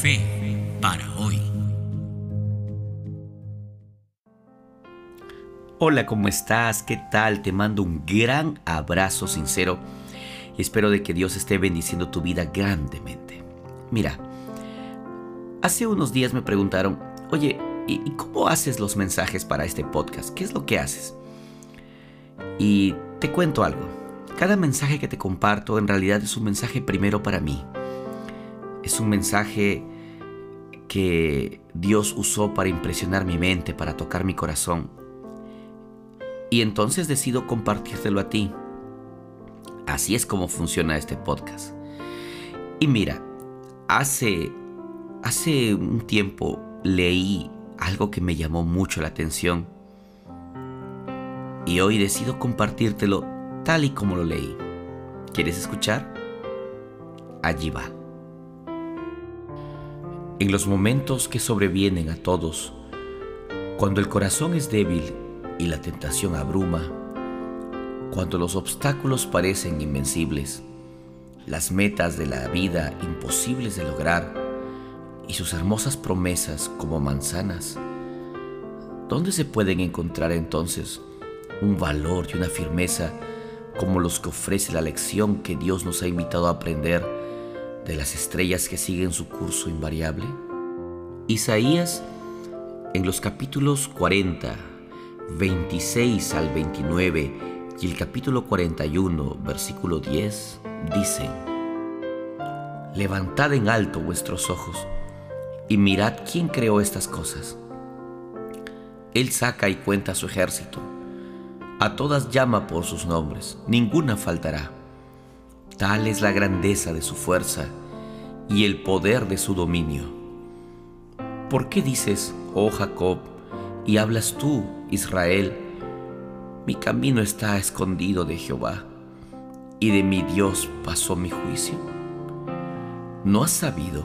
Fe para hoy. Hola, ¿cómo estás? ¿Qué tal? Te mando un gran abrazo sincero y espero de que Dios esté bendiciendo tu vida grandemente. Mira, hace unos días me preguntaron, oye, ¿y cómo haces los mensajes para este podcast? ¿Qué es lo que haces? Y te cuento algo. Cada mensaje que te comparto en realidad es un mensaje primero para mí. Es un mensaje que Dios usó para impresionar mi mente, para tocar mi corazón. Y entonces decido compartírtelo a ti. Así es como funciona este podcast. Y mira, hace, hace un tiempo leí algo que me llamó mucho la atención. Y hoy decido compartírtelo tal y como lo leí. ¿Quieres escuchar? Allí va. En los momentos que sobrevienen a todos, cuando el corazón es débil y la tentación abruma, cuando los obstáculos parecen invencibles, las metas de la vida imposibles de lograr y sus hermosas promesas como manzanas, ¿dónde se pueden encontrar entonces un valor y una firmeza como los que ofrece la lección que Dios nos ha invitado a aprender de las estrellas que siguen su curso invariable? Isaías en los capítulos 40, 26 al 29 y el capítulo 41, versículo 10, dicen, Levantad en alto vuestros ojos y mirad quién creó estas cosas. Él saca y cuenta su ejército. A todas llama por sus nombres, ninguna faltará. Tal es la grandeza de su fuerza y el poder de su dominio. ¿Por qué dices, oh Jacob, y hablas tú, Israel, mi camino está escondido de Jehová, y de mi Dios pasó mi juicio? ¿No has sabido,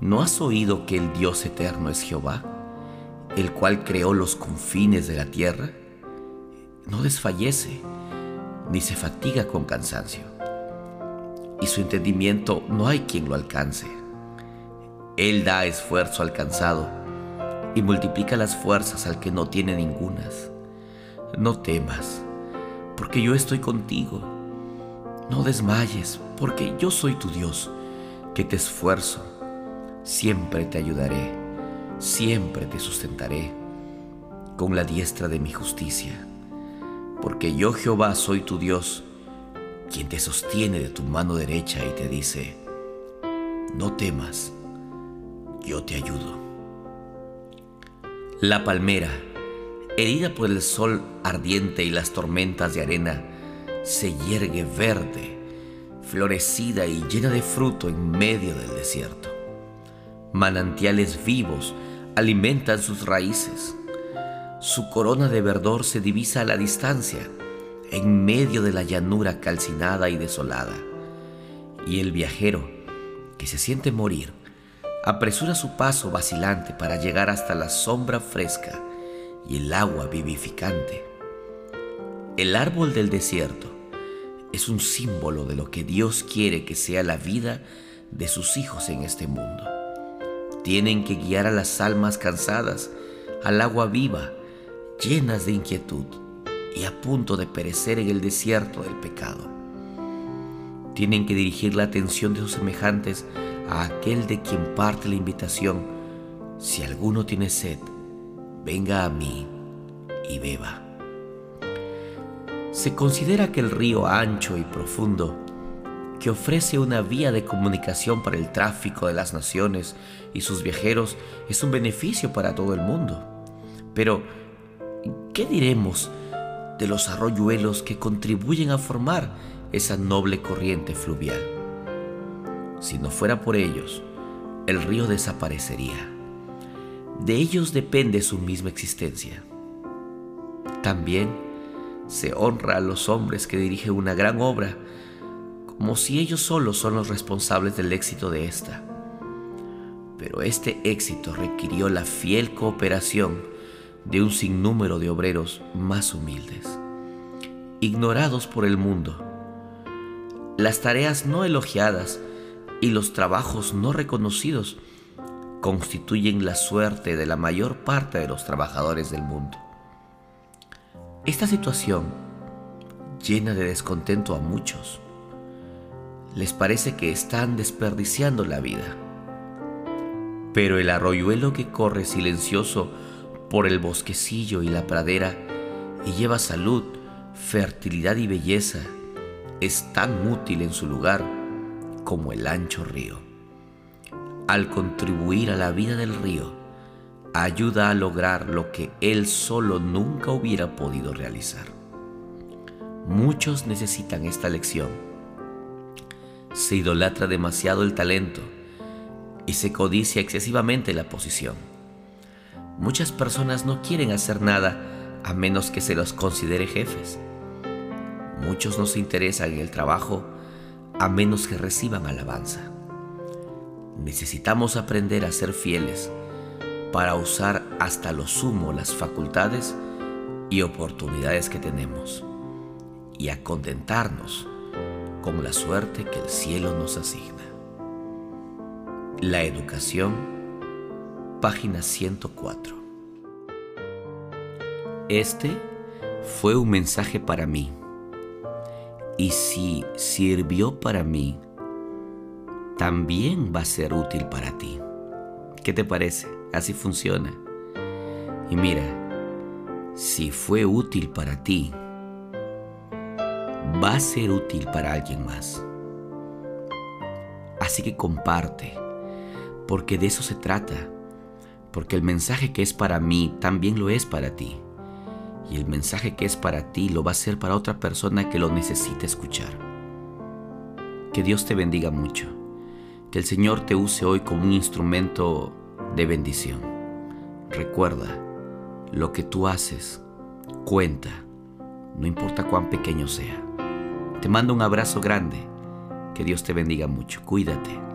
no has oído que el Dios eterno es Jehová, el cual creó los confines de la tierra? No desfallece, ni se fatiga con cansancio y su entendimiento no hay quien lo alcance. Él da esfuerzo al cansado y multiplica las fuerzas al que no tiene ningunas. No temas, porque yo estoy contigo. No desmayes, porque yo soy tu Dios, que te esfuerzo. Siempre te ayudaré, siempre te sustentaré con la diestra de mi justicia. Porque yo Jehová soy tu Dios, quien te sostiene de tu mano derecha y te dice, no temas, yo te ayudo. La palmera, herida por el sol ardiente y las tormentas de arena, se yergue verde, florecida y llena de fruto en medio del desierto. Manantiales vivos alimentan sus raíces. Su corona de verdor se divisa a la distancia en medio de la llanura calcinada y desolada. Y el viajero, que se siente morir, apresura su paso vacilante para llegar hasta la sombra fresca y el agua vivificante. El árbol del desierto es un símbolo de lo que Dios quiere que sea la vida de sus hijos en este mundo. Tienen que guiar a las almas cansadas al agua viva, llenas de inquietud y a punto de perecer en el desierto del pecado. Tienen que dirigir la atención de sus semejantes a aquel de quien parte la invitación, si alguno tiene sed, venga a mí y beba. Se considera que el río ancho y profundo, que ofrece una vía de comunicación para el tráfico de las naciones y sus viajeros, es un beneficio para todo el mundo. Pero, ¿qué diremos de los arroyuelos que contribuyen a formar esa noble corriente fluvial. Si no fuera por ellos, el río desaparecería. De ellos depende su misma existencia. También se honra a los hombres que dirigen una gran obra, como si ellos solos son los responsables del éxito de esta. Pero este éxito requirió la fiel cooperación de un sinnúmero de obreros más humildes, ignorados por el mundo. Las tareas no elogiadas y los trabajos no reconocidos constituyen la suerte de la mayor parte de los trabajadores del mundo. Esta situación llena de descontento a muchos. Les parece que están desperdiciando la vida. Pero el arroyuelo que corre silencioso por el bosquecillo y la pradera y lleva salud, fertilidad y belleza es tan útil en su lugar como el ancho río. Al contribuir a la vida del río, ayuda a lograr lo que él solo nunca hubiera podido realizar. Muchos necesitan esta lección. Se idolatra demasiado el talento y se codicia excesivamente la posición. Muchas personas no quieren hacer nada a menos que se los considere jefes. Muchos no se interesan en el trabajo a menos que reciban alabanza. Necesitamos aprender a ser fieles para usar hasta lo sumo las facultades y oportunidades que tenemos y a contentarnos con la suerte que el cielo nos asigna. La educación, página 104. Este fue un mensaje para mí y si sirvió para mí, también va a ser útil para ti. ¿Qué te parece? Así funciona. Y mira, si fue útil para ti, va a ser útil para alguien más. Así que comparte, porque de eso se trata, porque el mensaje que es para mí también lo es para ti. Y el mensaje que es para ti lo va a ser para otra persona que lo necesite escuchar. Que Dios te bendiga mucho. Que el Señor te use hoy como un instrumento de bendición. Recuerda, lo que tú haces cuenta, no importa cuán pequeño sea. Te mando un abrazo grande. Que Dios te bendiga mucho. Cuídate.